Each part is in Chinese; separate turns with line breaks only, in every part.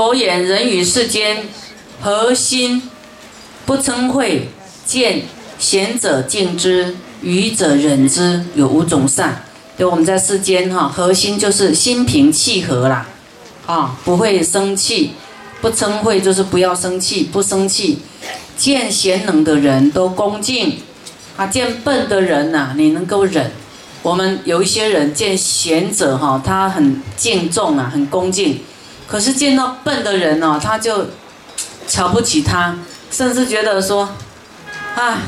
佛言：人与世间何心不嗔恚？见贤者敬之，愚者忍之，有五种善。就我们在世间哈，核心就是心平气和啦，啊，不会生气，不嗔恚就是不要生气，不生气。见贤能的人都恭敬，啊，见笨的人呐，你能够忍。我们有一些人见贤者哈，他很敬重啊，很恭敬。可是见到笨的人呢，他就瞧不起他，甚至觉得说，啊，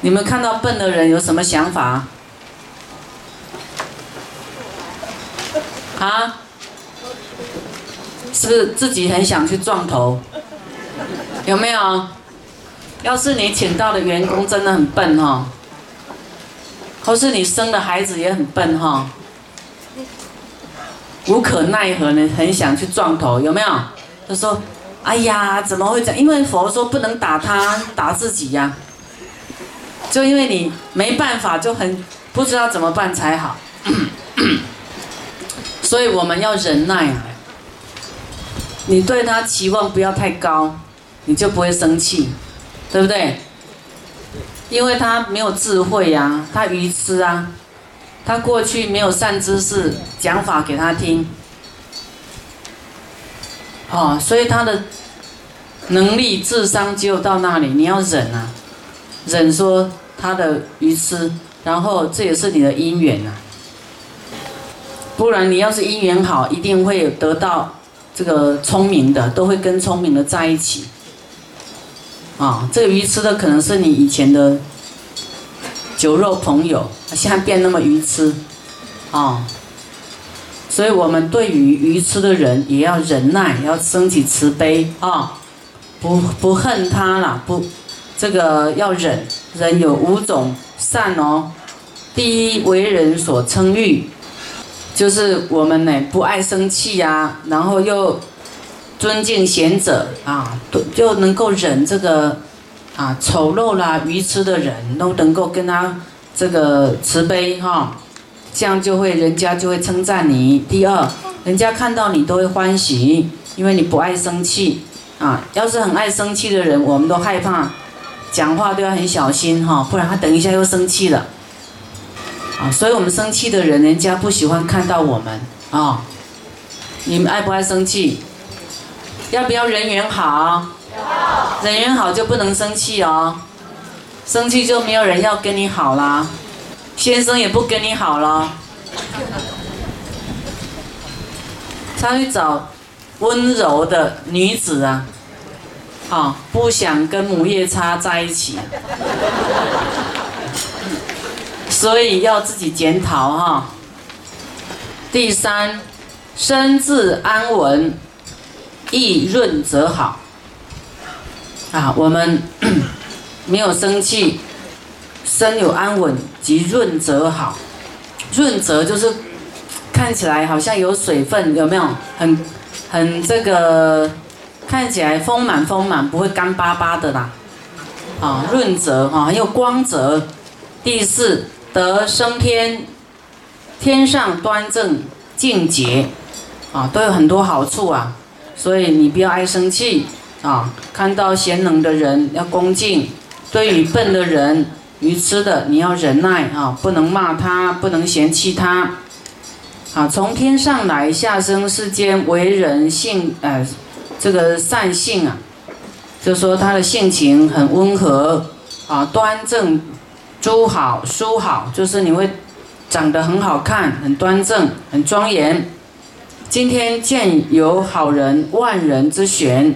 你们看到笨的人有什么想法？啊？是不是自己很想去撞头？有没有？要是你请到的员工真的很笨哈，或是你生的孩子也很笨哈，无可奈何呢，很想去撞头，有没有？他说：“哎呀，怎么会这样？因为佛说不能打他，打自己呀。就因为你没办法，就很不知道怎么办才好。所以我们要忍耐啊。你对他期望不要太高。”你就不会生气，对不对？因为他没有智慧呀，他愚痴啊，他过去没有善知识讲法给他听，哦，所以他的能力、智商只有到那里。你要忍啊，忍说他的愚痴，然后这也是你的因缘啊，不然你要是因缘好，一定会得到这个聪明的，都会跟聪明的在一起。啊，这个愚痴的可能是你以前的酒肉朋友，现在变那么愚痴，啊，所以我们对于愚痴的人也要忍耐，要升起慈悲啊，不不恨他了，不，这个要忍，人有五种善哦，第一为人所称誉，就是我们呢不爱生气呀，然后又。尊敬贤者啊，就能够忍这个啊丑陋啦、愚痴的人，都能够跟他这个慈悲哈，这样就会人家就会称赞你。第二，人家看到你都会欢喜，因为你不爱生气啊。要是很爱生气的人，我们都害怕，讲话都要很小心哈，不然他等一下又生气了啊。所以我们生气的人，人家不喜欢看到我们啊。你们爱不爱生气？要不要人缘好？人缘好就不能生气哦，生气就没有人要跟你好啦，先生也不跟你好了，他去找温柔的女子啊，啊，不想跟母夜叉在一起，所以要自己检讨哈。第三，身自安稳。易润则好。啊！我们 没有生气，身有安稳，即润泽好。润泽就是看起来好像有水分，有没有？很很这个看起来丰满丰满，不会干巴巴的啦。啊，润泽哈，很有光泽。第四，得升天，天上端正净洁，啊，都有很多好处啊。所以你不要爱生气啊！看到贤能的人要恭敬，对于笨的人、愚痴的，你要忍耐啊，不能骂他，不能嫌弃他。啊，从天上来下生世间为人性，呃，这个善性啊，就说他的性情很温和啊，端正、诸好、书好，就是你会长得很好看，很端正，很庄严。今天见有好人，万人之选。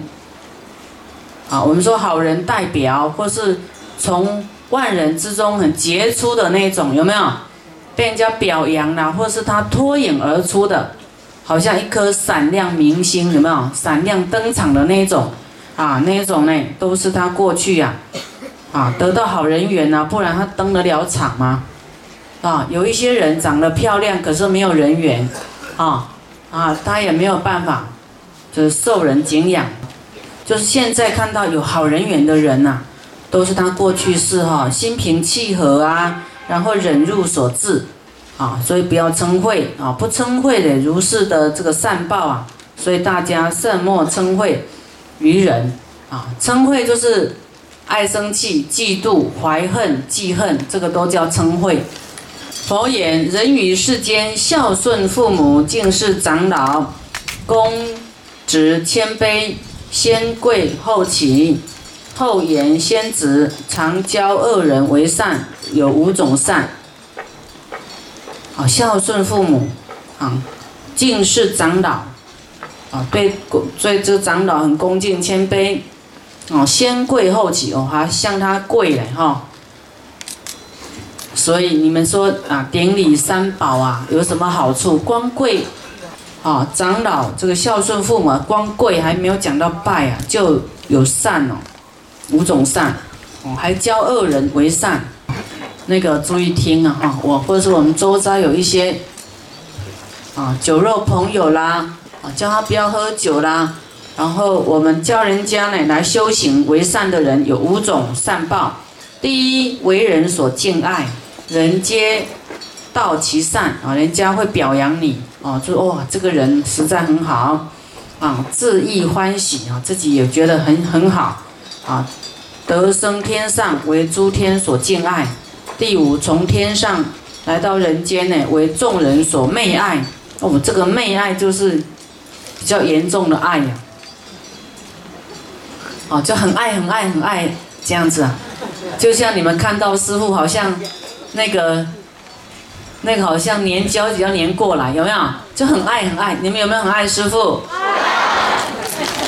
啊，我们说好人代表，或是从万人之中很杰出的那种，有没有？被人家表扬了，或是他脱颖而出的，好像一颗闪亮明星，有没有？闪亮登场的那种，啊，那种呢，都是他过去呀，啊，得到好人缘呐，不然他登得了场吗？啊，有一些人长得漂亮，可是没有人缘，啊。啊，他也没有办法，就是受人敬仰，就是现在看到有好人缘的人呐，都是他过去世哈，心平气和啊，然后忍辱所致，啊，所以不要称讳啊，不称讳的如是的这个善报啊，所以大家慎莫称讳于人啊，称讳就是爱生气、嫉妒、怀恨、记恨，这个都叫称讳。佛言：人于世间孝顺父母、敬事长老、恭直谦卑、先贵后起、后言先直，常教恶人为善，有五种善。啊，孝顺父母，啊，敬事长老，啊，对对这长老很恭敬谦卑，哦，先跪后起哦，还向他跪嘞哈。所以你们说啊，典礼三宝啊，有什么好处？光跪，啊，长老这个孝顺父母，光跪还没有讲到拜啊，就有善哦，五种善，哦，还教恶人为善。那个注意听啊哈，我或者是我们周遭有一些啊酒肉朋友啦，啊叫他不要喝酒啦，然后我们教人家呢来修行为善的人有五种善报，第一为人所敬爱，人皆道其善啊，人家会表扬你哦，就哇这个人实在很好啊，自意欢喜啊，自己也觉得很很好啊，得生天上为诸天所敬爱。第五，从天上来到人间呢，为众人所媚爱。哦，这个媚爱就是比较严重的爱呀。哦，就很爱、很爱、很爱这样子啊。就像你们看到师傅，好像那个那个好像粘胶要粘过来，有没有？就很爱、很爱。你们有没有很爱师傅？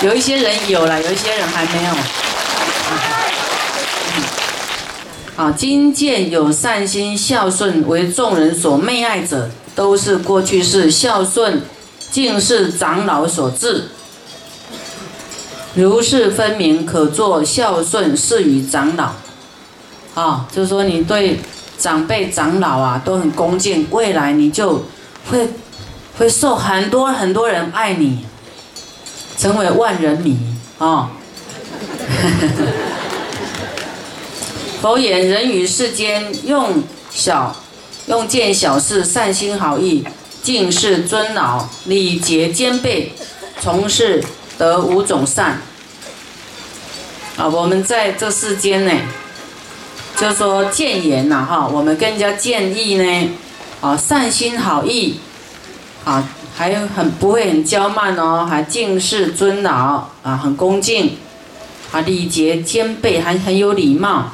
有一些人有了，有一些人还没有。啊，今见有善心孝顺为众人所媚爱者，都是过去世孝顺敬事长老所致。如是分明，可作孝顺事与长老。啊，就是说你对长辈长老啊都很恭敬，未来你就会会受很多很多人爱你，成为万人迷啊。佛言：人于世间用小用见小事，善心好意，敬事尊老，礼节兼备，从事得五种善。啊，我们在这世间呢，就说谏言呐，哈，我们跟人家建议呢，啊，善心好意，啊，还很不会很骄慢哦，还敬事尊老，啊，很恭敬，啊，礼节兼备，还很有礼貌。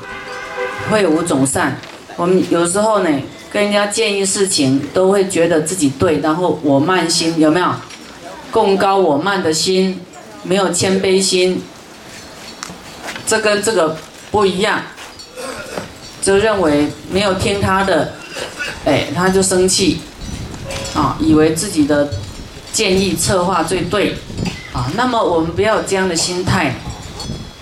会有五种善，我们有时候呢跟人家建议事情，都会觉得自己对，然后我慢心有没有？共高我慢的心，没有谦卑心，这跟这个不一样，就认为没有听他的，哎，他就生气，啊，以为自己的建议策划最对，啊，那么我们不要有这样的心态，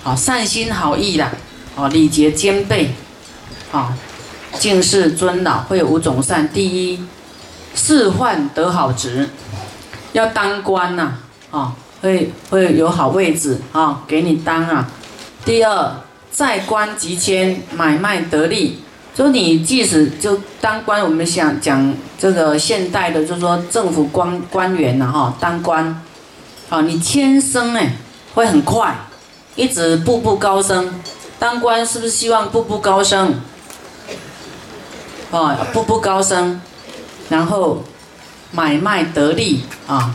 好，善心好意啦，啊，礼节兼备。啊，敬事尊老会有五种善。第一，仕宦得好职，要当官呐，啊，会会有好位置啊，给你当啊。第二，在官即迁，买卖得利。就你即使就当官，我们想讲这个现代的，就是说政府官官员呐，哈，当官，啊，你迁升哎，会很快，一直步步高升。当官是不是希望步步高升？啊，步步高升，然后买卖得利啊！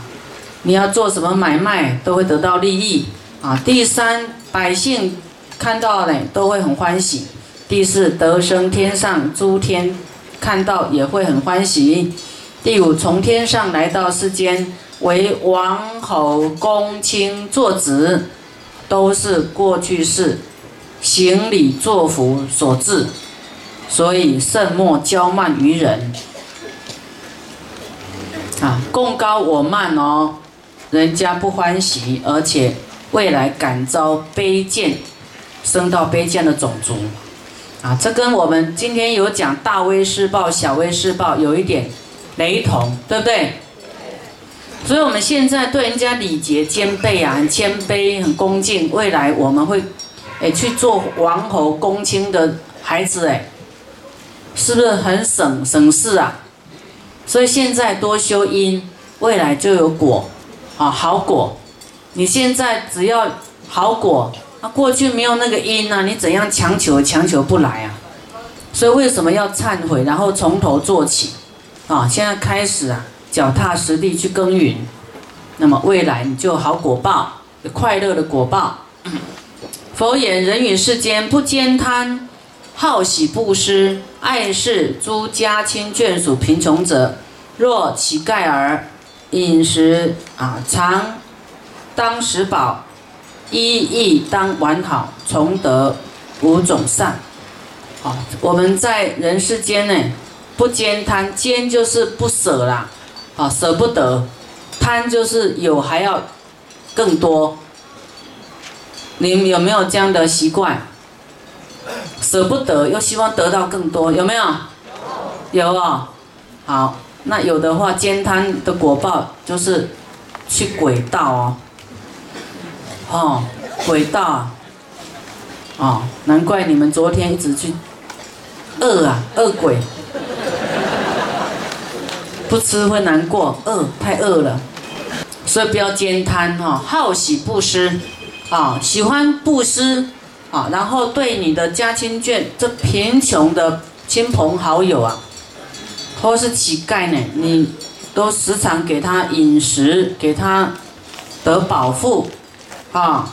你要做什么买卖都会得到利益啊！第三，百姓看到呢都会很欢喜；第四，得生天上诸天看到也会很欢喜；第五，从天上来到世间为王侯公卿坐子，都是过去世行礼作福所致。所以慎莫骄慢于人，啊，共高我慢哦，人家不欢喜，而且未来感遭卑贱，升到卑贱的种族，啊，这跟我们今天有讲大威施报、小威施报有一点雷同，对不对？所以我们现在对人家礼节兼备啊，很谦卑、很恭敬，未来我们会，哎，去做王侯公卿的孩子，哎。是不是很省省事啊？所以现在多修因，未来就有果，啊，好果。你现在只要好果，那过去没有那个因呢，你怎样强求强求不来啊？所以为什么要忏悔，然后从头做起？啊，现在开始啊，脚踏实地去耕耘，那么未来你就好果报，快乐的果报。佛言：人与世间不兼贪，好喜布施，爱视诸家亲眷属贫穷者，若乞丐儿，饮食啊常当食饱，衣亦当完好，从得五种善。啊，我们在人世间呢，不兼贪，兼就是不舍啦，啊，舍不得；贪就是有还要更多。你们有没有这样的习惯？舍不得又希望得到更多，有没有？有。哦。好，那有的话，兼贪的果报就是去轨道哦。哦，轨道啊。哦，难怪你们昨天一直去饿啊，饿鬼。不吃会难过，饿太饿了，所以不要兼贪哈，好喜布施。啊，喜欢布施，啊，然后对你的家亲眷，这贫穷的亲朋好友啊，或是乞丐呢，你都时常给他饮食，给他得饱腹，啊，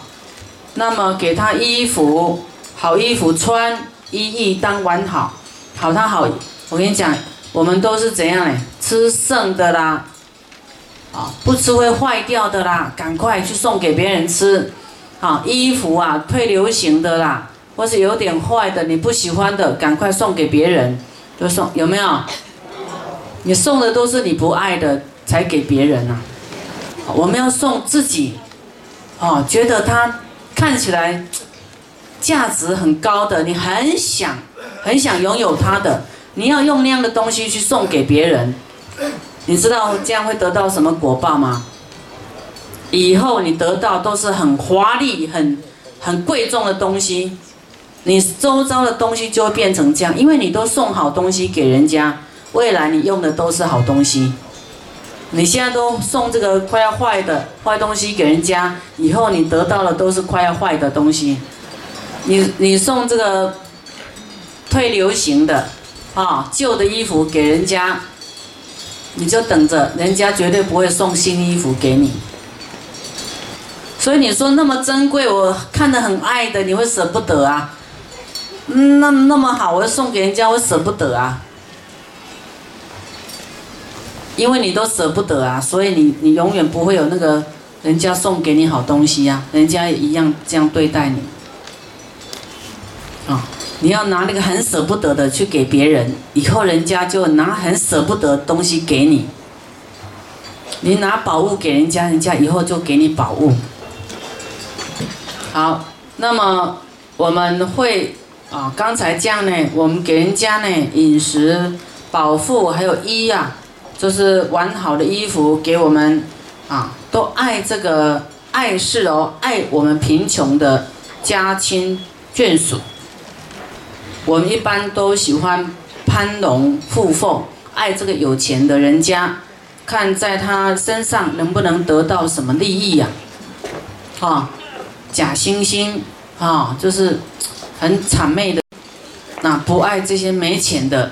那么给他衣服，好衣服穿，衣衣当完好，好他好，我跟你讲，我们都是怎样呢？吃剩的啦，啊，不吃会坏掉的啦，赶快去送给别人吃。好衣服啊，退流行的啦，或是有点坏的，你不喜欢的，赶快送给别人，就送有没有？你送的都是你不爱的，才给别人呐。我们要送自己，哦，觉得它看起来价值很高的，你很想很想拥有它的，你要用那样的东西去送给别人，你知道这样会得到什么果报吗？以后你得到都是很华丽、很很贵重的东西，你周遭的东西就会变成这样，因为你都送好东西给人家，未来你用的都是好东西。你现在都送这个快要坏的坏东西给人家，以后你得到的都是快要坏的东西。你你送这个退流行的啊旧的衣服给人家，你就等着，人家绝对不会送新衣服给你。所以你说那么珍贵，我看得很爱的，你会舍不得啊？那那么好，我要送给人家，我舍不得啊。因为你都舍不得啊，所以你你永远不会有那个人家送给你好东西呀，人家也一样这样对待你。啊，你要拿那个很舍不得的去给别人，以后人家就拿很舍不得东西给你。你拿宝物给人家，人家以后就给你宝物。好，那么我们会啊，刚才这样呢，我们给人家呢饮食、饱腹，还有衣啊，就是完好的衣服给我们啊，都爱这个爱事哦，爱我们贫穷的家亲眷属。我们一般都喜欢攀龙附凤，爱这个有钱的人家，看在他身上能不能得到什么利益呀？啊。假惺惺啊，就是很谄媚的，那不爱这些没钱的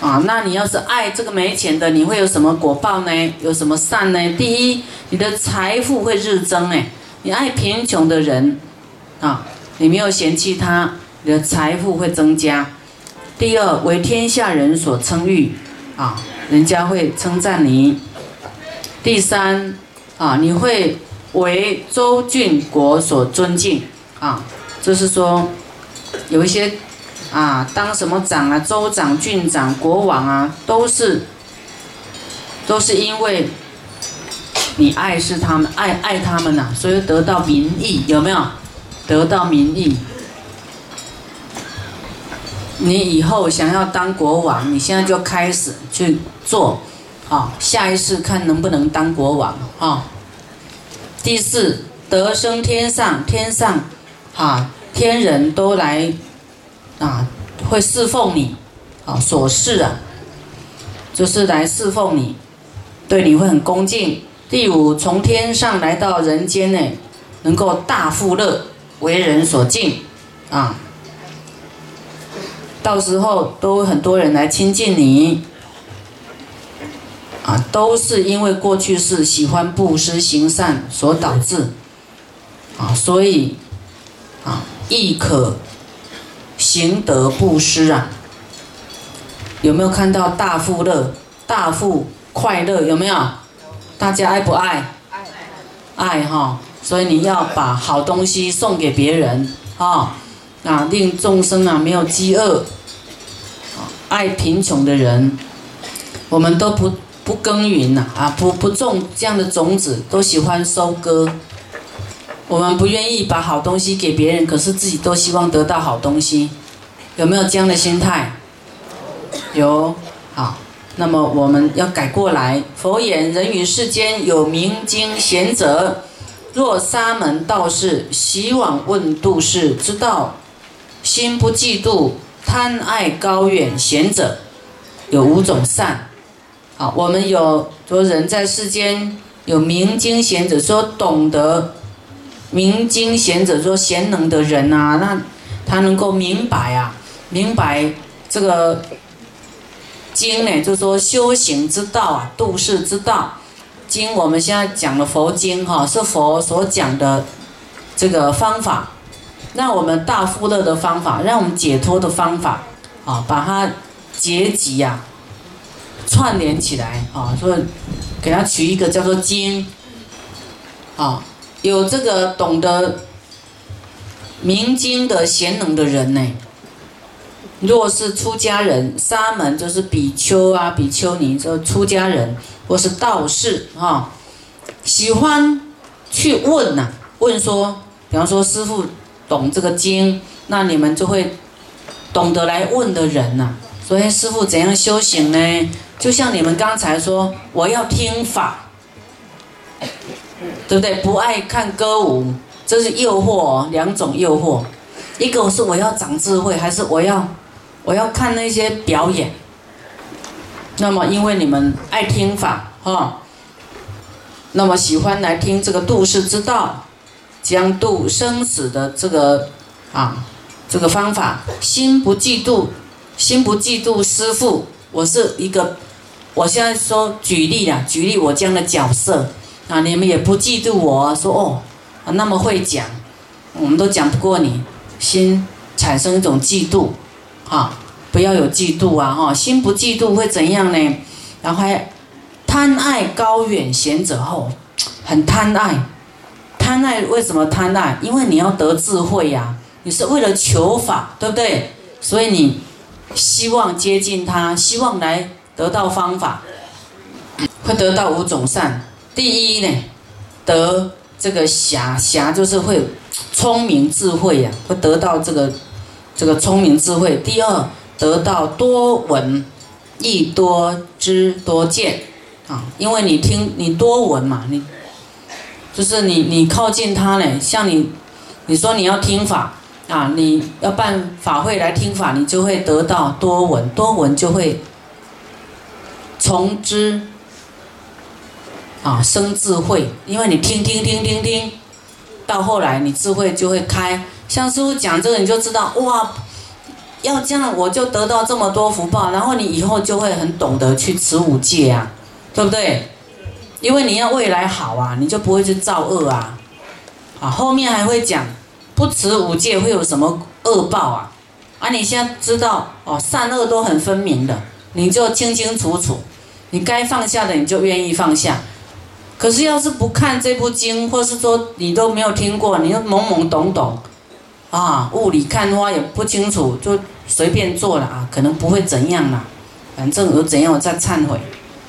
啊。那你要是爱这个没钱的，你会有什么果报呢？有什么善呢？第一，你的财富会日增哎。你爱贫穷的人啊，你没有嫌弃他，你的财富会增加。第二，为天下人所称誉啊，人家会称赞你。第三啊，你会。为周郡国所尊敬啊，就是说，有一些啊，当什么长啊，州长、郡长、国王啊，都是，都是因为你爱是他们，爱爱他们呐，所以得到民意，有没有？得到民意。你以后想要当国王，你现在就开始去做，啊，下一世看能不能当国王啊。第四，得生天上，天上，啊，天人都来，啊，会侍奉你，啊，所事啊，就是来侍奉你，对你会很恭敬。第五，从天上来到人间呢，能够大富乐，为人所敬，啊，到时候都很多人来亲近你，啊，都是因为过去是喜欢布施行善所导致，啊，所以，啊，亦可行得布施啊。有没有看到大富乐、大富快乐？有没有？大家爱不爱？爱，爱哈！所以你要把好东西送给别人啊，啊，令众生啊没有饥饿。爱贫穷的人，我们都不不耕耘呐，啊，不不种这样的种子，都喜欢收割。我们不愿意把好东西给别人，可是自己都希望得到好东西，有没有这样的心态？有，好。那么我们要改过来。佛言：人于世间有明经贤者，若沙门道士习往问度士之道，心不嫉妒，贪爱高远贤者，有五种善。好，我们有说人在世间有明经贤者，说懂得明经贤者，说贤能的人啊，那他能够明白啊，明白这个。经呢，就说修行之道啊，度世之道。经我们现在讲的佛经哈，是佛所讲的这个方法，让我们大富乐的方法，让我们解脱的方法啊，把它结集呀，串联起来啊，所以给它取一个叫做经啊，有这个懂得明经的贤能的人呢。若是出家人，沙门就是比丘啊、比丘尼，就出家人或是道士啊，喜欢去问呐，问说，比方说师傅懂这个经，那你们就会懂得来问的人呐。所以师傅怎样修行呢？就像你们刚才说，我要听法，对不对？不爱看歌舞，这是诱惑，两种诱惑，一个是我要长智慧，还是我要？我要看那些表演，那么因为你们爱听法哈，那么喜欢来听这个度世之道，将度生死的这个啊这个方法，心不嫉妒，心不嫉妒师父。我是一个，我现在说举例啊，举例我这样的角色啊，你们也不嫉妒我说哦，那么会讲，我们都讲不过你，心产生一种嫉妒。啊，不要有嫉妒啊！哈，心不嫉妒会怎样呢？然后还贪爱高远贤者后，很贪爱，贪爱为什么贪爱？因为你要得智慧呀，你是为了求法，对不对？所以你希望接近他，希望来得到方法，会得到五种善。第一呢，得这个侠侠就是会聪明智慧呀，会得到这个。这个聪明智慧，第二得到多闻，亦多知多见，啊，因为你听你多闻嘛，你就是你你靠近他呢，像你你说你要听法啊，你要办法会来听法，你就会得到多闻，多闻就会从知啊生智慧，因为你听听听听听，到后来你智慧就会开。像师傅讲这个，你就知道哇，要这样我就得到这么多福报，然后你以后就会很懂得去持五戒啊，对不对？因为你要未来好啊，你就不会去造恶啊。啊，后面还会讲不持五戒会有什么恶报啊？啊，你现在知道哦，善恶都很分明的，你就清清楚楚，你该放下的你就愿意放下。可是要是不看这部经，或是说你都没有听过，你就懵懵懂懂。啊，雾里看花也不清楚，就随便做了啊，可能不会怎样啦。反正有怎样，我再忏悔。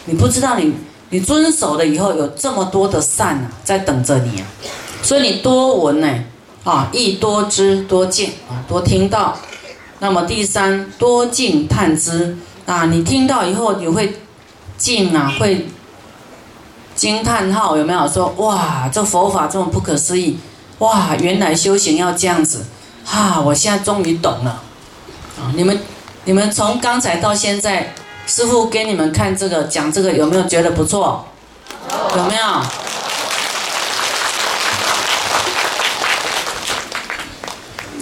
你不知道你你遵守了以后，有这么多的善啊，在等着你啊。所以你多闻呢，啊，亦多知多见啊，多听到。那么第三，多敬探知啊，你听到以后，你会敬啊，会惊叹号有没有？说哇，这佛法这么不可思议。哇，原来修行要这样子，哈！我现在终于懂了，啊！你们，你们从刚才到现在师傅给你们看这个，讲这个有没有觉得不错？有没有？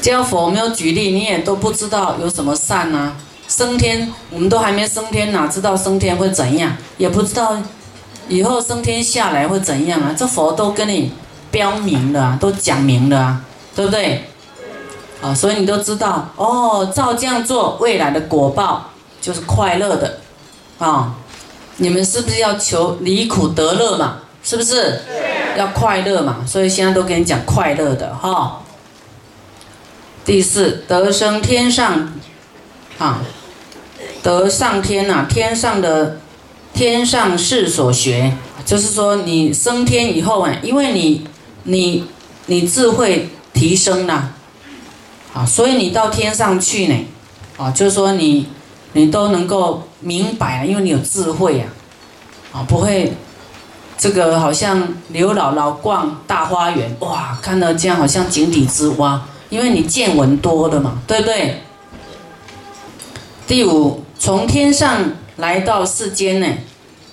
教佛没有举例，你也都不知道有什么善啊。升天，我们都还没升天，哪知道升天会怎样？也不知道以后升天下来会怎样啊？这佛都跟你标明了，都讲明了啊，对不对？啊，所以你都知道哦，照这样做，未来的果报就是快乐的啊。你们是不是要求离苦得乐嘛？是不是？要快乐嘛？所以现在都跟你讲快乐的哈。第四，得生天上，啊，得上天呐，天上的天上是所学，就是说你升天以后啊，因为你你你智慧提升了。啊，所以你到天上去呢，啊，就是说你，你都能够明白啊，因为你有智慧啊，啊，不会，这个好像刘姥姥逛大花园，哇，看到这样好像井底之蛙，因为你见闻多了嘛，对不对？第五，从天上来到世间呢，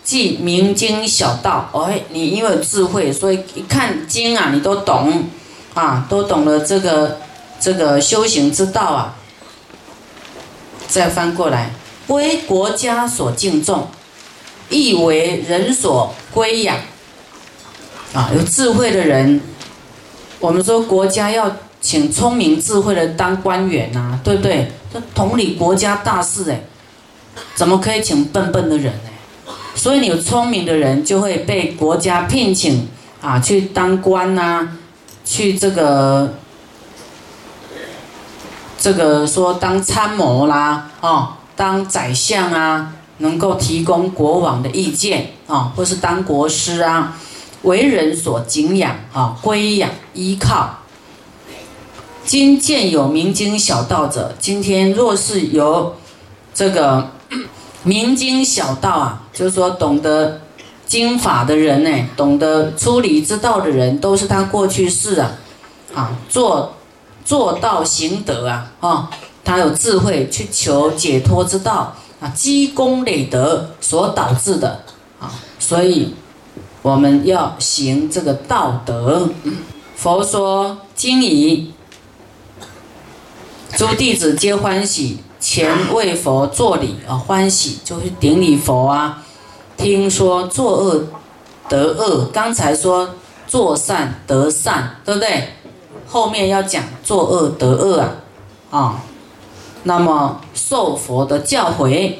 即明经小道，哎，你因为有智慧，所以一看经啊，你都懂，啊，都懂了这个。这个修行之道啊，再翻过来，为国家所敬重，亦为人所归养。啊，有智慧的人，我们说国家要请聪明智慧的当官员呐，对不对？这统理国家大事哎，怎么可以请笨笨的人呢？所以你有聪明的人就会被国家聘请啊，去当官呐，去这个。这个说当参谋啦，哦，当宰相啊，能够提供国王的意见啊，或是当国师啊，为人所敬仰啊，归养依靠。今见有明经小道者，今天若是有这个明经小道啊，就是说懂得经法的人呢，懂得出离之道的人，都是他过去世啊，啊做。做道行德啊，啊，他有智慧去求解脱之道啊，积功累德所导致的啊，所以我们要行这个道德。佛说经已，诸弟子皆欢喜，前为佛作礼啊，欢喜就是顶礼佛啊。听说作恶得恶，刚才说做善得善，对不对？后面要讲作恶得恶啊，啊，那么受佛的教诲，